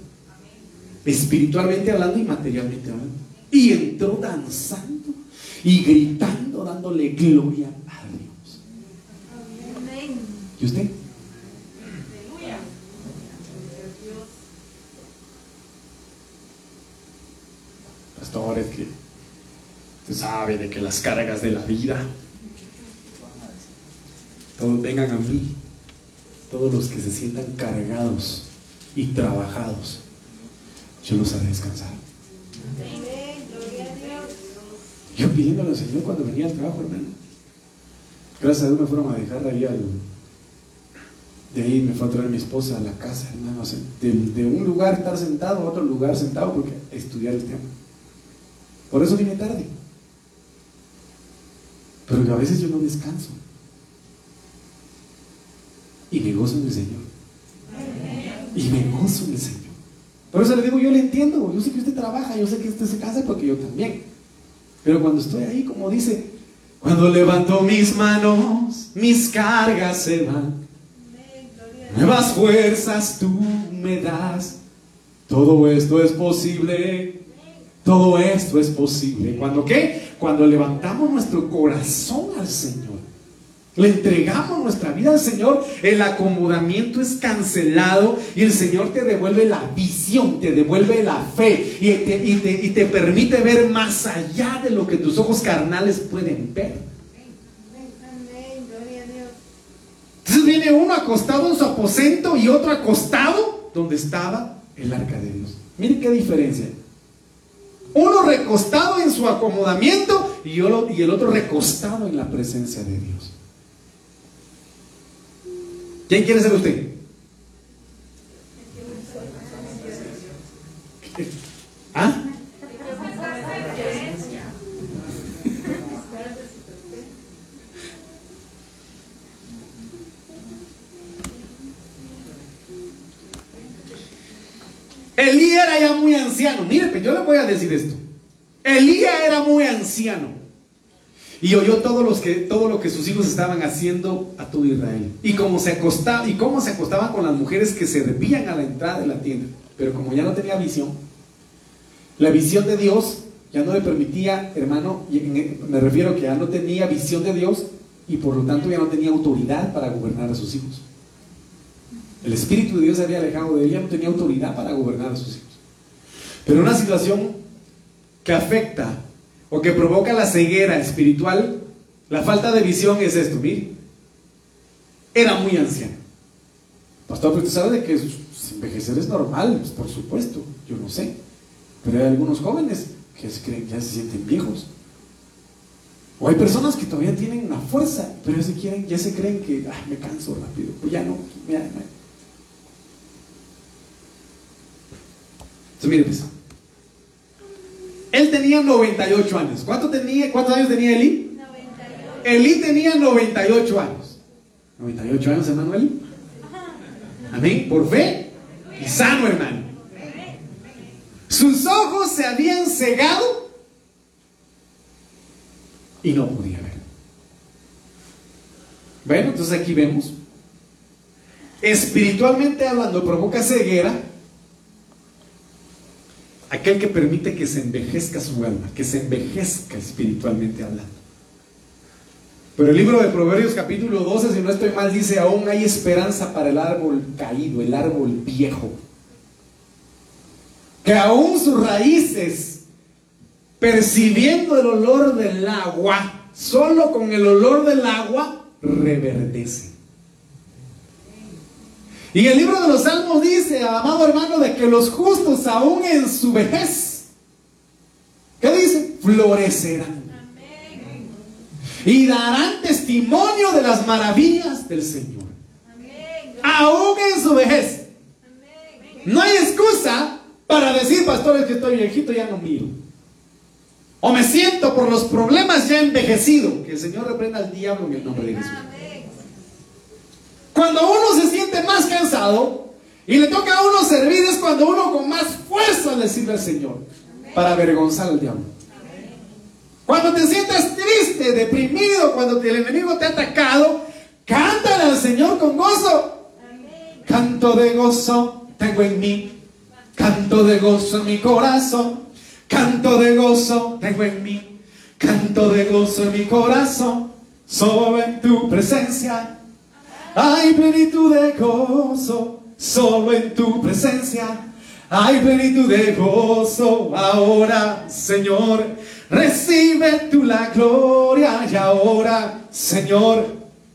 espiritualmente hablando y materialmente hablando. Y entró danzando y gritando, dándole gloria a Dios. ¿Y usted? Pastores que usted sabe de que las cargas de la vida, todos vengan a mí, todos los que se sientan cargados y trabajados, yo los haré descansar. Yo pidiéndole al Señor cuando venía al trabajo, hermano. Gracias a Dios me fueron a dejar de ahí al. De ahí me fue a traer mi esposa a la casa, hermano. De, de un lugar estar sentado a otro lugar sentado porque estudiar el tema. Por eso vine tarde. Pero a veces yo no descanso. Y me gozo en el Señor. Y me gozo en el Señor. Por eso le digo, yo le entiendo. Yo sé que usted trabaja, yo sé que usted se casa porque yo también. Pero cuando estoy ahí, como dice, cuando levanto mis manos, mis cargas se van. Nuevas fuerzas tú me das. Todo esto es posible. Todo esto es posible. ¿Cuándo qué? Cuando levantamos nuestro corazón al Señor. Le entregamos nuestra vida al Señor, el acomodamiento es cancelado y el Señor te devuelve la visión, te devuelve la fe y te, permite ver más allá de lo que tus ojos carnales pueden ver. Entonces viene uno acostado en su aposento y otro acostado donde estaba el arca de Dios. Miren qué diferencia. Uno recostado en su acomodamiento y el otro recostado en la presencia de Dios. ¿Quién quiere ser usted? ¿Ah? Elías era ya muy anciano. Mire, yo le voy a decir esto. Elías era muy anciano. Y oyó todo, los que, todo lo que sus hijos estaban haciendo a todo Israel. Y cómo se acostaba, y cómo se acostaban con las mujeres que servían a la entrada de la tienda. Pero como ya no tenía visión, la visión de Dios ya no le permitía, hermano, me refiero que ya no tenía visión de Dios y por lo tanto ya no tenía autoridad para gobernar a sus hijos. El Espíritu de Dios se había alejado de él, ya no tenía autoridad para gobernar a sus hijos. Pero una situación que afecta o que provoca la ceguera espiritual, la falta de visión es esto, mire. Era muy anciano. Pastor, pero usted sabe de que envejecer es normal, pues, por supuesto, yo no sé. Pero hay algunos jóvenes que creen, ya se sienten viejos. O hay personas que todavía tienen una fuerza, pero ya se, quieren, ya se creen que me canso rápido, pues ya no. Ya, Entonces, mire, pues, él tenía 98 años. ¿Cuánto tenía, ¿Cuántos años tenía Eli? 98. Eli tenía 98 años. 98 años, hermano Eli. Amén. Por fe y sano, hermano. Sus ojos se habían cegado y no podía ver. Bueno, entonces aquí vemos. Espiritualmente hablando, provoca ceguera aquel que permite que se envejezca su alma, que se envejezca espiritualmente hablando. Pero el libro de Proverbios capítulo 12, si no estoy mal, dice, aún hay esperanza para el árbol caído, el árbol viejo. Que aún sus raíces, percibiendo el olor del agua, solo con el olor del agua, reverdecen. Y el libro de los Salmos dice, amado hermano, de que los justos aún en su vejez, ¿qué dice? Florecerán. Y darán testimonio de las maravillas del Señor. Aún en su vejez. No hay excusa para decir, pastores, que estoy viejito, ya no miro. O me siento por los problemas ya envejecido. Que el Señor reprenda al diablo en el nombre de Jesús. Cuando uno se siente más cansado y le toca a uno servir es cuando uno con más fuerza le sirve al Señor para avergonzar al diablo. Cuando te sientes triste, deprimido, cuando el enemigo te ha atacado, cántale al Señor con gozo. Canto de gozo tengo en mí, canto de gozo en mi corazón, canto de gozo tengo en mí, canto de gozo en mi corazón, solo en tu presencia hay plenitud de gozo, solo en tu presencia hay plenitud de gozo. Ahora, Señor, recibe tú la gloria y ahora, Señor,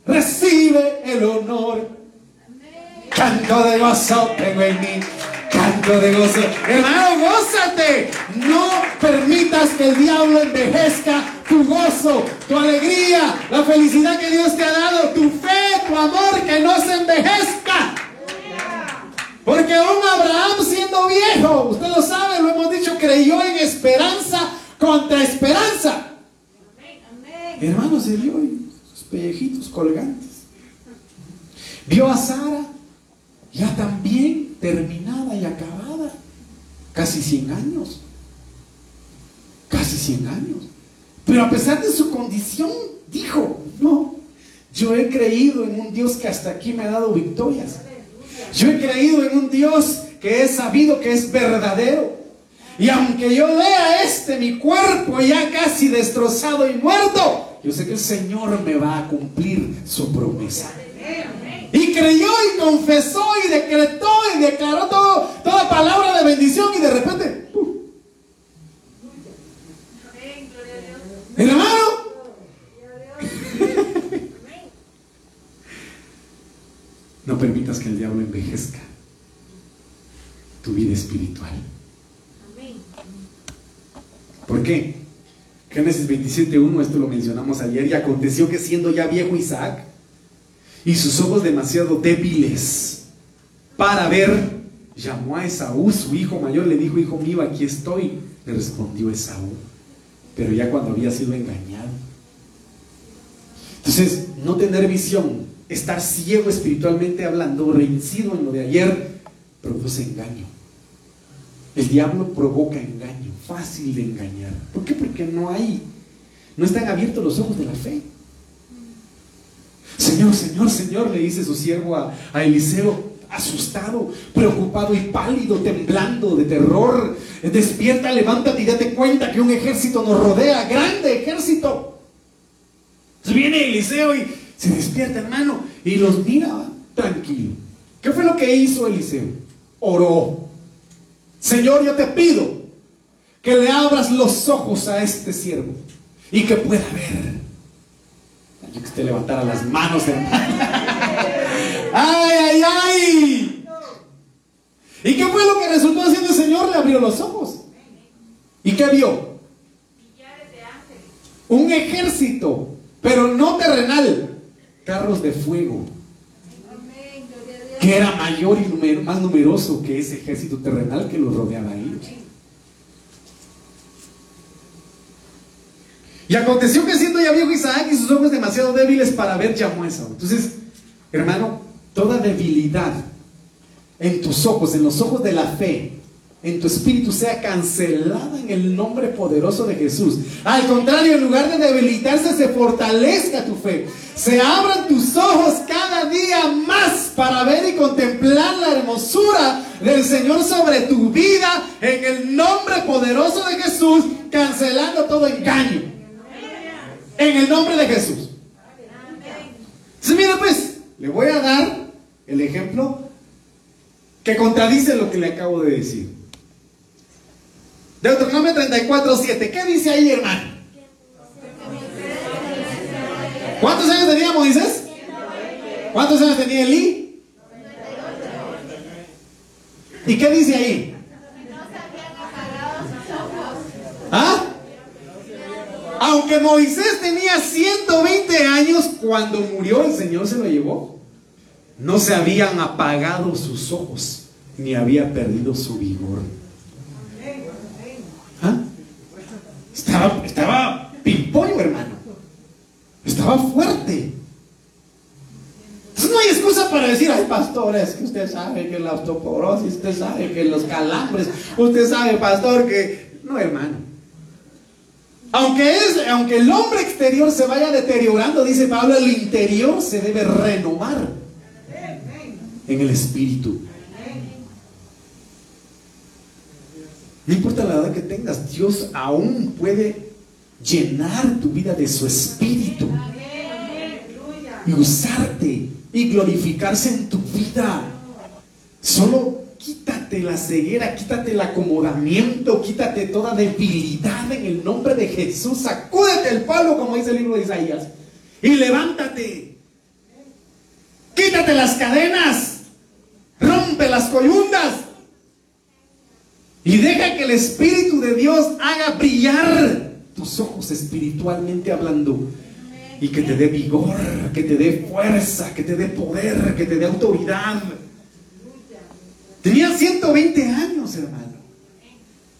recibe el honor. Canto de gozo tengo en mí. De gozo. Hermano, gózate. No permitas que el diablo envejezca tu gozo, tu alegría, la felicidad que Dios te ha dado, tu fe, tu amor, que no se envejezca. Porque aún Abraham siendo viejo, usted lo sabe, lo hemos dicho, creyó en esperanza contra esperanza. Hermano, se vio sus pellejitos colgantes. Vio a Sara ya también terminada y acabada. Casi 100 años. Casi 100 años. Pero a pesar de su condición, dijo, no, yo he creído en un Dios que hasta aquí me ha dado victorias. Yo he creído en un Dios que he sabido que es verdadero. Y aunque yo vea este, mi cuerpo ya casi destrozado y muerto, yo sé que el Señor me va a cumplir su promesa. Y creyó y confesó y decretó y declaró todo, toda palabra de bendición y de repente, ¡puf! hermano, no permitas que el diablo envejezca tu vida espiritual. ¿Por qué? Génesis 27.1, esto lo mencionamos ayer, y aconteció que siendo ya viejo Isaac, y sus ojos demasiado débiles para ver, llamó a Esaú, su hijo mayor, le dijo, hijo mío, aquí estoy. Le respondió Esaú, pero ya cuando había sido engañado. Entonces, no tener visión, estar ciego espiritualmente hablando, reincido en lo de ayer, produce engaño. El diablo provoca engaño, fácil de engañar. ¿Por qué? Porque no hay, no están abiertos los ojos de la fe. Señor, Señor, Señor, le dice su siervo a, Eliseo, asustado, preocupado y pálido, temblando de terror. Despierta, levántate y date cuenta que un ejército nos rodea, grande ejército. Entonces viene Eliseo y se despierta, hermano, y los mira tranquilo. ¿Qué fue lo que hizo Eliseo? Oró. Señor, yo te pido que le abras los ojos a este siervo y que pueda ver que usted levantara las manos. ¡Ay, ay, ay! ¿Y qué fue lo que resultó haciendo el Señor? Le abrió los ojos. ¿Y qué vio? Un ejército, pero no terrenal, carros de fuego, que era mayor y más numeroso que ese ejército terrenal que los rodeaba ahí. Y aconteció que siendo ya viejo Isaac y sus ojos demasiado débiles para ver, llamó a Entonces, hermano, toda debilidad en tus ojos, en los ojos de la fe, en tu espíritu sea cancelada en el nombre poderoso de Jesús. Al contrario, en lugar de debilitarse, se fortalezca tu fe. Se abran tus ojos cada día más para ver y contemplar la hermosura del Señor sobre tu vida en el nombre poderoso de Jesús, cancelando todo engaño. En el nombre de Jesús. Entonces, mira pues, le voy a dar el ejemplo que contradice lo que le acabo de decir. Deuteronomio 34, 7. ¿Qué dice ahí, hermano? ¿Cuántos años tenía Moisés? ¿Cuántos años tenía Elí? ¿Y qué dice ahí? ¿Ah? Aunque Moisés tenía 120 años cuando murió, el Señor se lo llevó. No se habían apagado sus ojos, ni había perdido su vigor. ¿Ah? Estaba, estaba pimpollo, hermano. Estaba fuerte. Entonces no hay excusa para decir, ay, pastor pastor, es que usted sabe que la osteoporosis, usted sabe que los calambres, usted sabe, pastor, que... No, hermano. Aunque, es, aunque el hombre exterior se vaya deteriorando, dice Pablo, el interior se debe renovar en el espíritu. No importa la edad que tengas, Dios aún puede llenar tu vida de su espíritu y usarte y glorificarse en tu vida. Solo quítate la ceguera, quítate el acomodamiento, quítate toda debilidad en el nombre de Jesús. Sacúdete el palo, como dice el libro de Isaías, y levántate. Quítate las cadenas, rompe las coyundas y deja que el Espíritu de Dios haga brillar tus ojos espiritualmente hablando y que te dé vigor, que te dé fuerza, que te dé poder, que te dé autoridad. Tenía 120 años, hermano.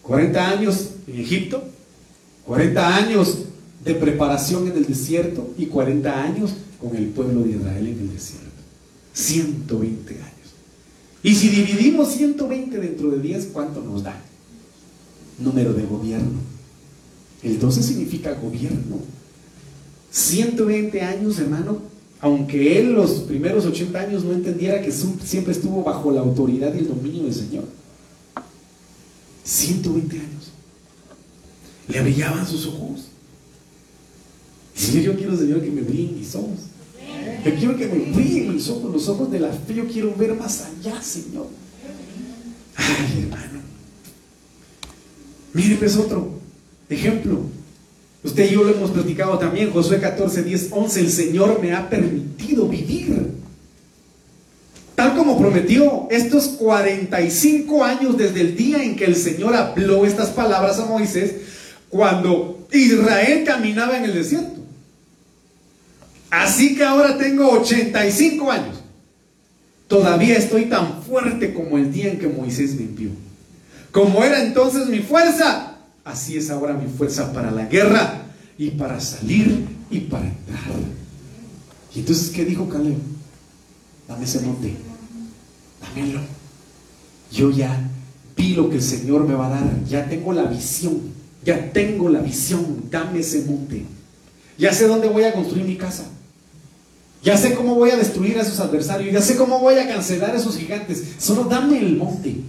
40 años en Egipto, 40 años de preparación en el desierto y 40 años con el pueblo de Israel en el desierto. 120 años. Y si dividimos 120 dentro de 10, ¿cuánto nos da? Número de gobierno. El 12 significa gobierno. 120 años, hermano, aunque él los primeros 80 años no entendiera que siempre estuvo bajo la autoridad y el dominio del Señor. 120 años. Le brillaban sus ojos. Señor, yo quiero, Señor, que me brillen mis ojos. Yo quiero que me brillen mis ojos, los ojos de la fe. Yo quiero ver más allá, Señor. Ay, hermano. Mire, pues otro ejemplo. Usted y yo lo hemos platicado también, Josué 14, 10, 11, el Señor me ha permitido vivir. Tal como prometió, estos 45 años desde el día en que el Señor habló estas palabras a Moisés, cuando Israel caminaba en el desierto. Así que ahora tengo 85 años. Todavía estoy tan fuerte como el día en que Moisés me envió. Como era entonces mi fuerza, Así es ahora mi fuerza para la guerra y para salir y para entrar. Y entonces, ¿qué dijo Caleb? Dame ese monte, dámelo. Yo ya vi lo que el Señor me va a dar, ya tengo la visión, ya tengo la visión, dame ese monte. Ya sé dónde voy a construir mi casa. Ya sé cómo voy a destruir a esos adversarios. Ya sé cómo voy a cancelar a esos gigantes. Solo dame el monte.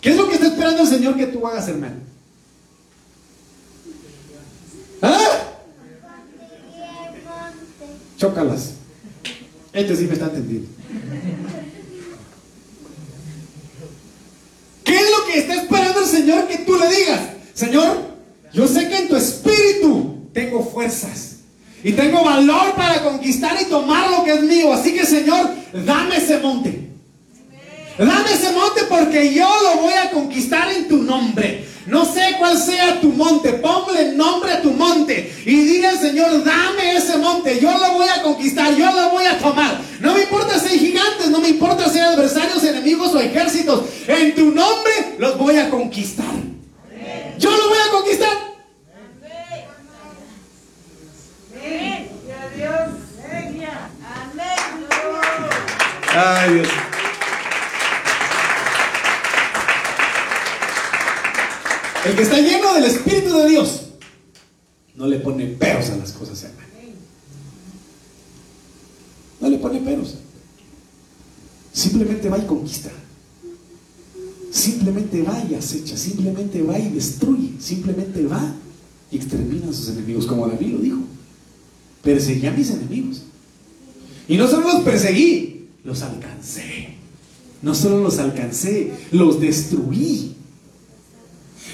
¿Qué es lo que está esperando el Señor que tú hagas, hermano? Chócalas. Este sí me está entendiendo. ¿Qué es lo que está esperando el Señor que tú le digas? Señor, yo sé que en tu espíritu tengo fuerzas y tengo valor para conquistar y tomar lo que es mío. Así que Señor, dame ese monte. Dame ese monte porque yo lo voy a conquistar en tu nombre. No sé cuál sea tu monte, ponle nombre a tu monte y diga al Señor, dame ese monte, yo lo voy a conquistar, yo lo voy a tomar. No me importa si hay gigantes, no me importa si hay adversarios, enemigos o ejércitos, en tu nombre los voy a conquistar. Yo lo voy a conquistar. Ay, Dios. El que está lleno del Espíritu de Dios no le pone peros a las cosas, hermano. No le pone peros. Simplemente va y conquista. Simplemente va y acecha. Simplemente va y destruye. Simplemente va y extermina a sus enemigos, como David lo dijo. Perseguí a mis enemigos. Y no solo los perseguí, los alcancé. No solo los alcancé, los destruí.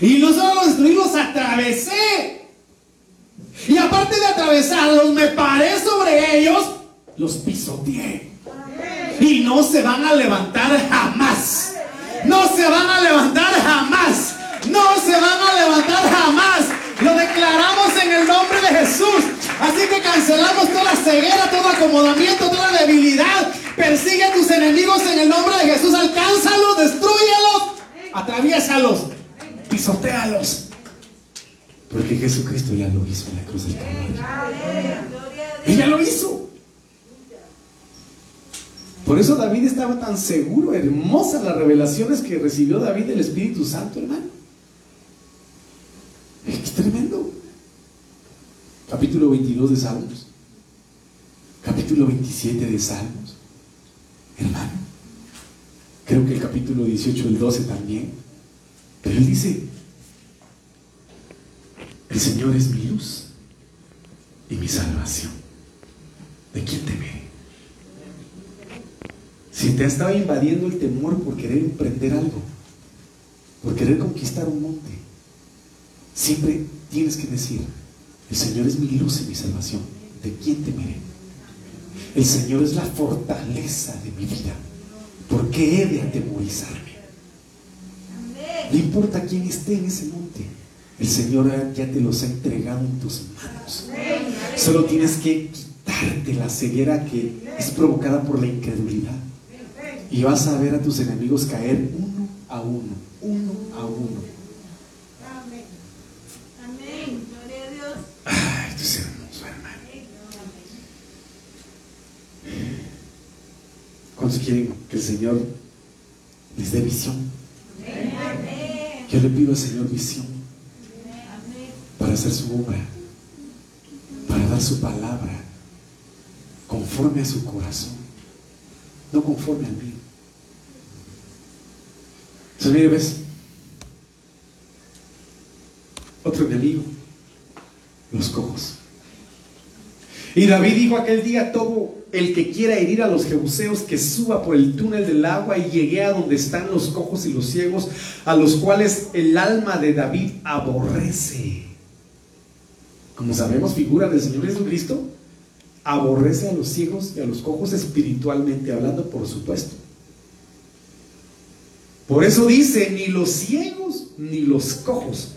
Y no solo los destruí, los atravesé. Y aparte de atravesarlos, me paré sobre ellos, los pisoteé. Y no se van a levantar jamás. No se van a levantar jamás. No se van a levantar jamás. Lo declaramos en el nombre de Jesús. Así que cancelamos toda ceguera, todo acomodamiento, toda debilidad. Persigue a tus enemigos en el nombre de Jesús. Alcánzalos, destruyelos, atraviésalos pisotealos. Porque Jesucristo ya lo hizo en la cruz del Calvario. Él ya lo hizo. Por eso David estaba tan seguro, hermosas las revelaciones que recibió David del Espíritu Santo, hermano. Es tremendo. Capítulo 22 de Salmos. Capítulo 27 de Salmos. Hermano. Creo que el capítulo 18, el 12 también. Pero él dice, el Señor es mi luz y mi salvación. ¿De quién temeré? Si te ha estado invadiendo el temor por querer emprender algo, por querer conquistar un monte, siempre tienes que decir, el Señor es mi luz y mi salvación. ¿De quién temeré? El Señor es la fortaleza de mi vida. ¿Por qué he de atemorizarme? No importa quién esté en ese monte. El Señor ya te los ha entregado en tus manos. Solo tienes que quitarte la ceguera que es provocada por la incredulidad. Y vas a ver a tus enemigos caer uno a uno, uno a uno. Amén. Amén. Gloria a Dios. Ay, esto es hermoso, hermano. ¿Cuántos quieren que el Señor les dé visión? Amén. Yo le pido al Señor visión para hacer su obra, para dar su palabra conforme a su corazón, no conforme al mío. Entonces, mire, ves, otro enemigo, los cojos. Y David dijo aquel día, todo el que quiera herir a los jebuseos, que suba por el túnel del agua y llegue a donde están los cojos y los ciegos, a los cuales el alma de David aborrece. Como sabemos, figura del Señor Jesucristo, aborrece a los ciegos y a los cojos espiritualmente hablando, por supuesto. Por eso dice, ni los ciegos ni los cojos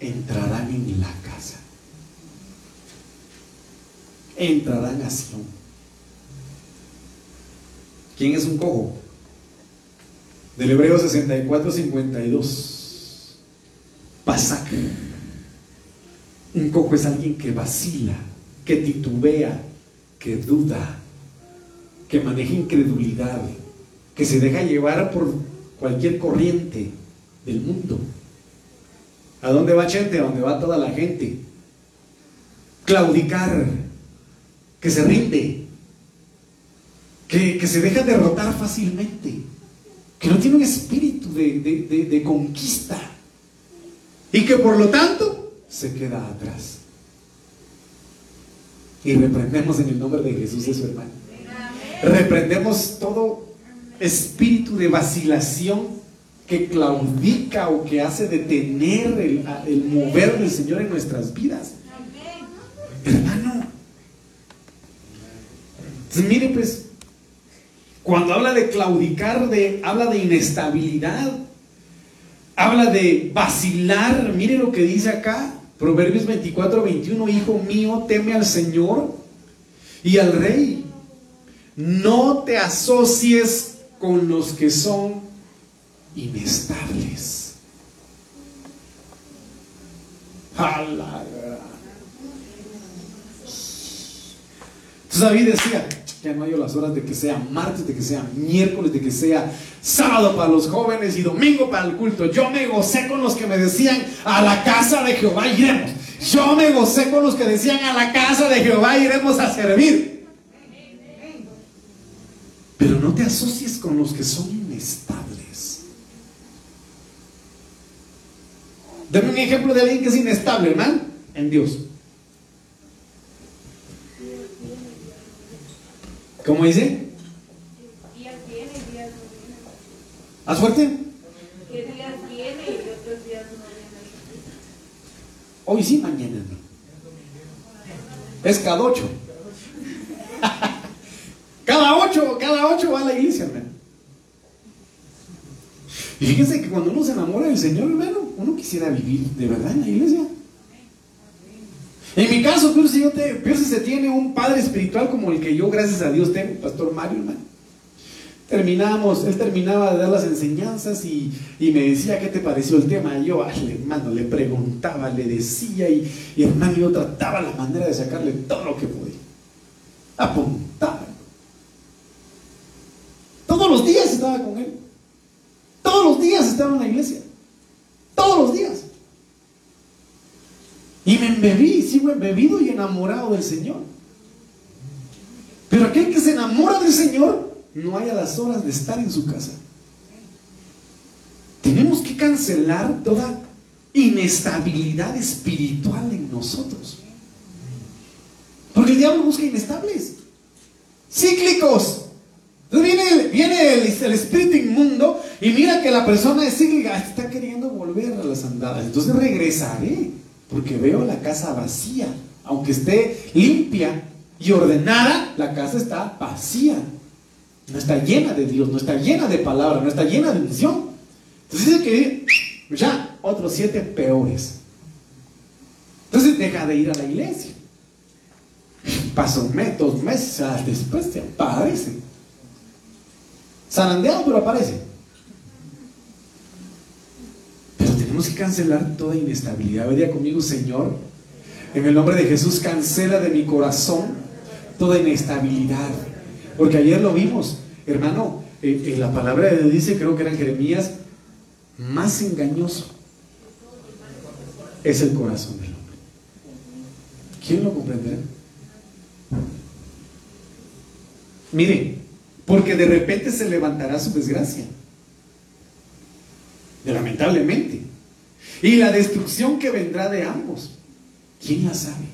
entrarán en la casa. Entrarán a Sion. ¿Quién es un cojo? Del Hebreo 64, 52. Pasac. Un cojo es alguien que vacila, que titubea, que duda, que maneja incredulidad, que se deja llevar por cualquier corriente del mundo. ¿A dónde va gente? A dónde va toda la gente. Claudicar, que se rinde, que, que se deja derrotar fácilmente, que no tiene un espíritu de, de- de- de conquista y que por lo tanto se queda atrás. Y reprendemos en el nombre de Jesús eso, hermano. Reprendemos todo espíritu de vacilación que claudica o que hace detener el, el mover del Señor en nuestras vidas. Hermano. Entonces, mire pues, cuando habla de claudicar, de, habla de inestabilidad, habla de vacilar, mire lo que dice acá, Proverbios 24, 21, hijo mío, teme al Señor y al rey. No te asocies con los que son inestables. Entonces David decía, ya no hay las horas de que sea martes, de que sea miércoles, de que sea sábado para los jóvenes y domingo para el culto. Yo me gocé con los que me decían, a la casa de Jehová iremos. Yo me gocé con los que decían, a la casa de Jehová iremos a servir. Pero no te asocies con los que son inestables. Dame un ejemplo de alguien que es inestable, hermano, en Dios. ¿Cómo dice? Días viene y días no. ¿Haz fuerte? ¿Qué días viene y otros días no viene? Hoy sí, mañana no. Es cada ocho. cada ocho, cada ocho va a la iglesia, hermano. Y fíjense que cuando uno se enamora del Señor, hermano, uno quisiera vivir de verdad en la iglesia. En mi caso, pero si, yo se tiene un padre espiritual como el que yo, gracias a Dios, tengo, Pastor Mario, hermano. Terminamos, él terminaba de dar las enseñanzas y, y me decía, ¿qué te pareció el tema? Yo, ay, hermano, le preguntaba, le decía y, y hermano, yo trataba la manera de sacarle todo lo que podía. Apuntaba. estaba con él. Todos los días estaba en la iglesia. Todos los días. Y me embebí, sigo embebido y enamorado del Señor. Pero aquel que se enamora del Señor no hay a las horas de estar en su casa. Tenemos que cancelar toda inestabilidad espiritual en nosotros. Porque el diablo busca inestables, cíclicos. Entonces viene, viene el, espíritu inmundo y mira que la persona es cíclica, está queriendo volver a las andadas. Entonces regresaré, porque veo la casa vacía. Aunque esté limpia y ordenada, la casa está vacía. No está llena de Dios, no está llena de palabra, no está llena de unción. Entonces dice que ya, otros siete peores. Entonces deja de ir a la iglesia. Pasa un dos meses, después se aparece. Zarandeado, pero aparece. Pero tenemos que cancelar toda inestabilidad. Venía conmigo, Señor. En el nombre de Jesús, cancela de mi corazón toda inestabilidad. Porque ayer lo vimos, hermano, en la palabra de Dios dice, creo que era en Jeremías, más engañoso es el corazón del hombre. ¿Quién lo comprenderá? Mire, porque de repente se levantará su desgracia. Lamentablemente. Y la destrucción que vendrá de ambos. ¿Quién la sabe?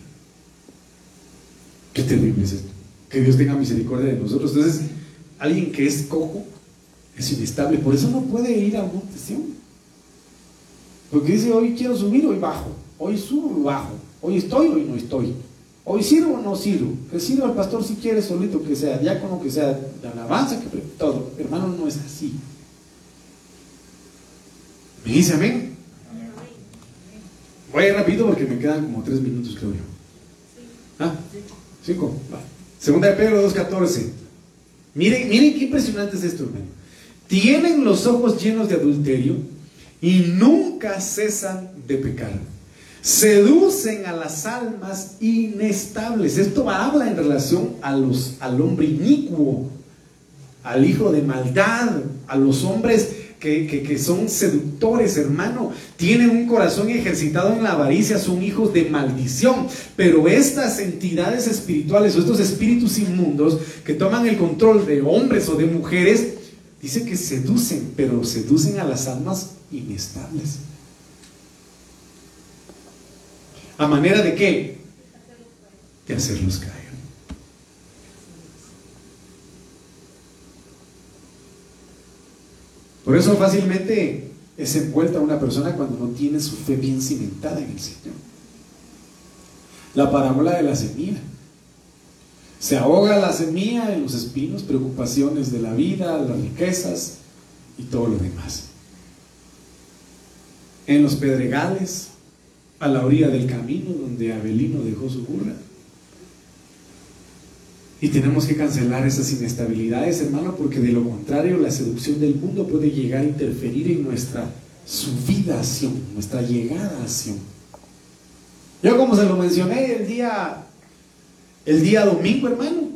Qué terrible es esto. Que Dios tenga misericordia de nosotros. Entonces, alguien que es cojo es inestable. Por eso no puede ir a una sesión. Porque dice, hoy quiero subir, hoy bajo. Hoy subo, hoy bajo. Hoy estoy, hoy no estoy. Hoy sirvo o no sirvo. Que sirva el pastor si quiere solito, que sea diácono, que sea de alabanza, que todo. Hermano, no es así. ¿Me dice amén? Voy a ir rápido porque me quedan como tres minutos, creo yo. ¿Ah? Cinco. Segunda de Pedro 2.14. Miren, miren qué impresionante es esto, hermano. Tienen los ojos llenos de adulterio y nunca cesan de pecar seducen a las almas inestables. Esto habla en relación a los, al hombre inicuo, al hijo de maldad, a los hombres que, son seductores, hermano. Tienen un corazón ejercitado en la avaricia, son hijos de maldición. Pero estas entidades espirituales o estos espíritus inmundos que toman el control de hombres o de mujeres, dice que seducen, pero seducen a las almas inestables. ¿A manera de qué? De hacerlos caer. Por eso fácilmente es envuelta una persona cuando no tiene su fe bien cimentada en el Señor. La parábola de la semilla. Se ahoga la semilla en los espinos, preocupaciones de la vida, las riquezas y todo lo demás. En los pedregales, a la orilla del camino donde Abelino dejó su burra. Y tenemos que cancelar esas inestabilidades, hermano, porque de lo contrario la seducción del mundo puede llegar a interferir en nuestra subida acción, nuestra llegada a acción. Yo como se lo mencioné el día, el día domingo, hermano,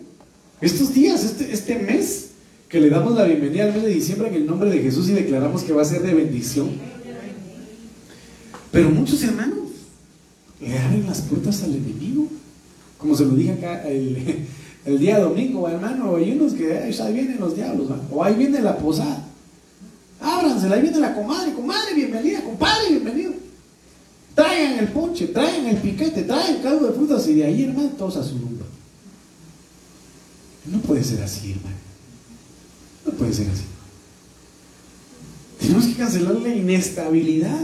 estos días, este, este mes, que le damos la bienvenida al mes de diciembre en el nombre de Jesús y declaramos que va a ser de bendición. Pero muchos hermanos le abren las puertas al enemigo. Como se lo dije acá el, día domingo, hermano, hay unos que ahí vienen los diablos, o ahí viene la posada. Ábransela, ahí viene la comadre, comadre, bienvenida, compadre, bienvenido. Traigan el ponche, traigan el piquete, traigan el caldo de frutas y de ahí, hermano, todos a su rumbo. No puede ser así, hermano. No puede ser así. Tenemos que cancelar la inestabilidad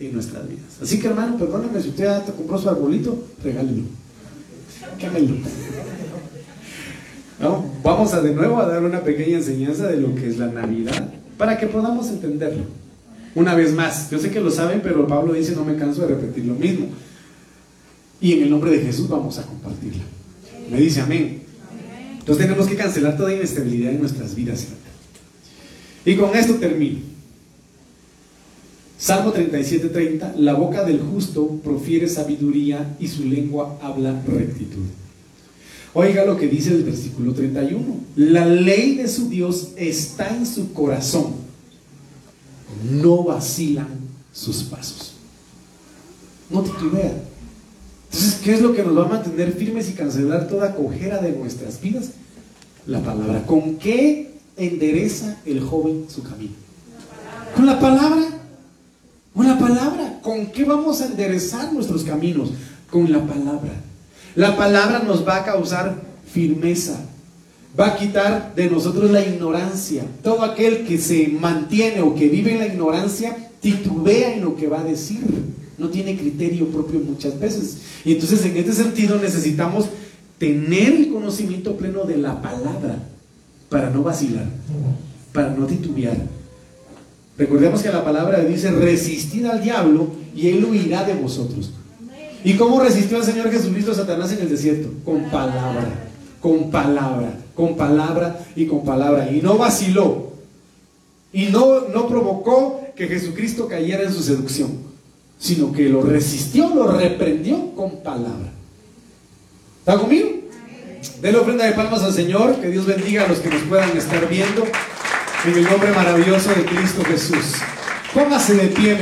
en nuestras vidas. Así que hermano, perdóneme si usted compró su arbolito, regálelo. Quémelo. vamos a de nuevo a dar una pequeña enseñanza de lo que es la Navidad para que podamos entenderlo. Una vez más, yo sé que lo saben, pero Pablo dice, no me canso de repetir lo mismo. Y en el nombre de Jesús vamos a compartirla. Me dice amén. Entonces tenemos que cancelar toda inestabilidad en nuestras vidas. Y con esto termino. Salmo 37:30, la boca del justo profiere sabiduría y su lengua habla rectitud. Oiga lo que dice el versículo 31. La ley de su Dios está en su corazón. No vacilan sus pasos. No titubea. Entonces, ¿qué es lo que nos va a mantener firmes y cancelar toda cojera de nuestras vidas? La palabra. ¿Con qué endereza el joven su camino? Con la palabra. Con la palabra. ¿Con qué vamos a enderezar nuestros caminos? Con la palabra. La palabra nos va a causar firmeza. Va a quitar de nosotros la ignorancia. Todo aquel que se mantiene o que vive en la ignorancia titubea en lo que va a decir. No tiene criterio propio muchas veces. Y entonces en este sentido necesitamos tener el conocimiento pleno de la palabra para no vacilar, para no titubear. Recordemos que la palabra dice, resistid al diablo y él huirá de vosotros. ¿Y cómo resistió al Señor Jesucristo Satanás en el desierto? Con palabra, con palabra, con palabra y con palabra. Y no vaciló. Y no, no provocó que Jesucristo cayera en su seducción, sino que lo resistió, lo reprendió con palabra. ¿Está conmigo? Denle ofrenda de palmas al Señor, que Dios bendiga a los que nos puedan estar viendo, en el nombre maravilloso de Cristo Jesús. Póngase de pie.